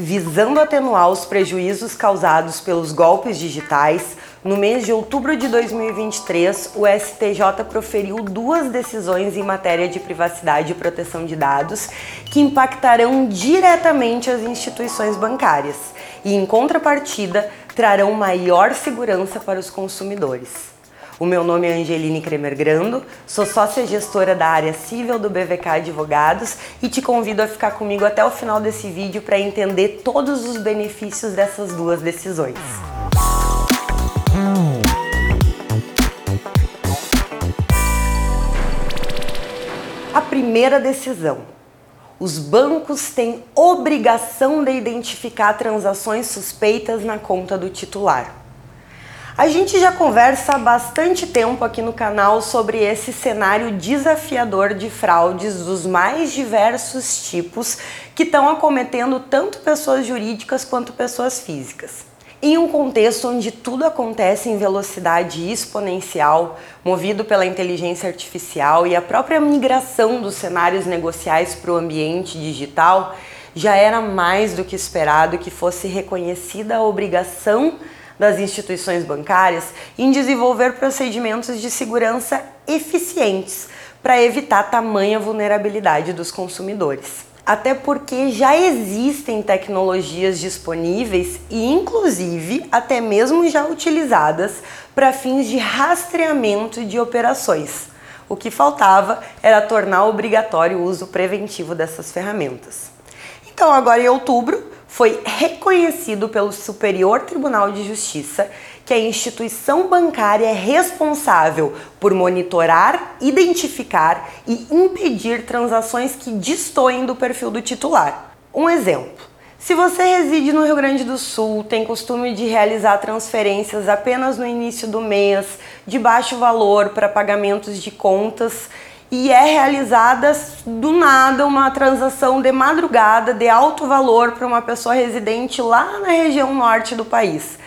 Visando atenuar os prejuízos causados pelos golpes digitais, no mês de outubro de 2023, o STJ proferiu duas decisões em matéria de privacidade e proteção de dados que impactarão diretamente as instituições bancárias e, em contrapartida, trarão maior segurança para os consumidores. O meu nome é Angeline Kremer Grando, sou sócia gestora da área civil do BVK Advogados e te convido a ficar comigo até o final desse vídeo para entender todos os benefícios dessas duas decisões. A primeira decisão. Os bancos têm obrigação de identificar transações suspeitas na conta do titular. A gente já conversa há bastante tempo aqui no canal sobre esse cenário desafiador de fraudes dos mais diversos tipos que estão acometendo tanto pessoas jurídicas quanto pessoas físicas. Em um contexto onde tudo acontece em velocidade exponencial, movido pela inteligência artificial e a própria migração dos cenários negociais para o ambiente digital, já era mais do que esperado que fosse reconhecida a obrigação das instituições bancárias em desenvolver procedimentos de segurança eficientes para evitar tamanha vulnerabilidade dos consumidores. Até porque já existem tecnologias disponíveis e, inclusive, até mesmo já utilizadas para fins de rastreamento de operações. O que faltava era tornar obrigatório o uso preventivo dessas ferramentas. Então, agora em outubro, foi reconhecido pelo Superior Tribunal de Justiça que a instituição bancária é responsável por monitorar, identificar e impedir transações que destoem do perfil do titular. Um exemplo. Se você reside no Rio Grande do Sul, tem costume de realizar transferências apenas no início do mês, de baixo valor para pagamentos de contas e é realizada do nada uma transação de madrugada de alto valor para uma pessoa residente lá na região norte do país.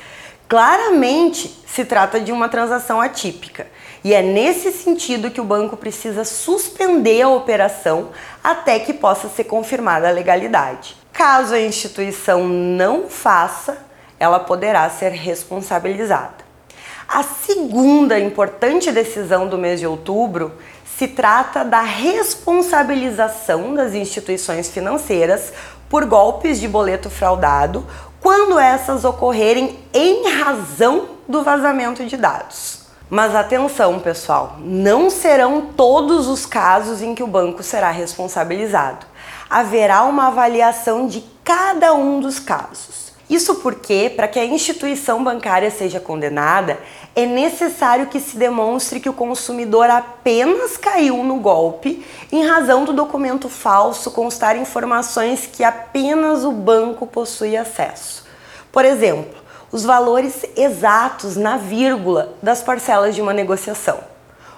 Claramente se trata de uma transação atípica e é nesse sentido que o banco precisa suspender a operação até que possa ser confirmada a legalidade. Caso a instituição não faça, ela poderá ser responsabilizada. A segunda importante decisão do mês de outubro se trata da responsabilização das instituições financeiras por golpes de boleto fraudado quando essas ocorrerem em razão do vazamento de dados. Mas atenção, pessoal, não serão todos os casos em que o banco será responsabilizado. Haverá uma avaliação de cada um dos casos. Isso porque, para que a instituição bancária seja condenada, é necessário que se demonstre que o consumidor apenas caiu no golpe em razão do documento falso constar informações que apenas o banco possui acesso. Por exemplo, os valores exatos na vírgula das parcelas de uma negociação.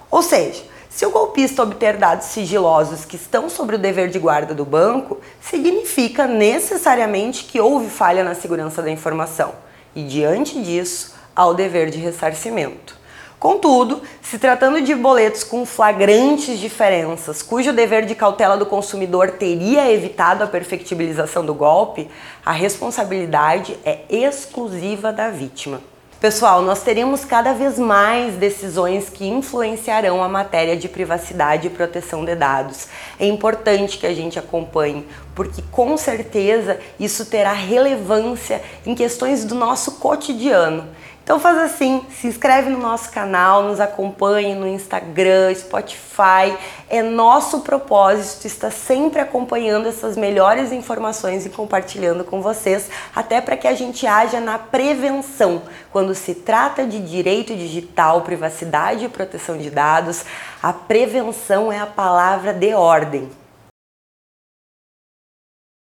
Ou seja, se o golpista obter dados sigilosos que estão sobre o dever de guarda do banco, significa necessariamente que houve falha na segurança da informação e, diante disso, há o dever de ressarcimento. Contudo, se tratando de boletos com flagrantes diferenças, cujo dever de cautela do consumidor teria evitado a perfectibilização do golpe, a responsabilidade é exclusiva da vítima. Pessoal, nós teremos cada vez mais decisões que influenciarão a matéria de privacidade e proteção de dados. É importante que a gente acompanhe, porque com certeza isso terá relevância em questões do nosso cotidiano. Então faz assim, se inscreve no nosso canal, nos acompanhe no Instagram, Spotify. É nosso propósito estar sempre acompanhando essas melhores informações e compartilhando com vocês, até para que a gente haja na prevenção. Quando se trata de direito digital, privacidade e proteção de dados, a prevenção é a palavra de ordem.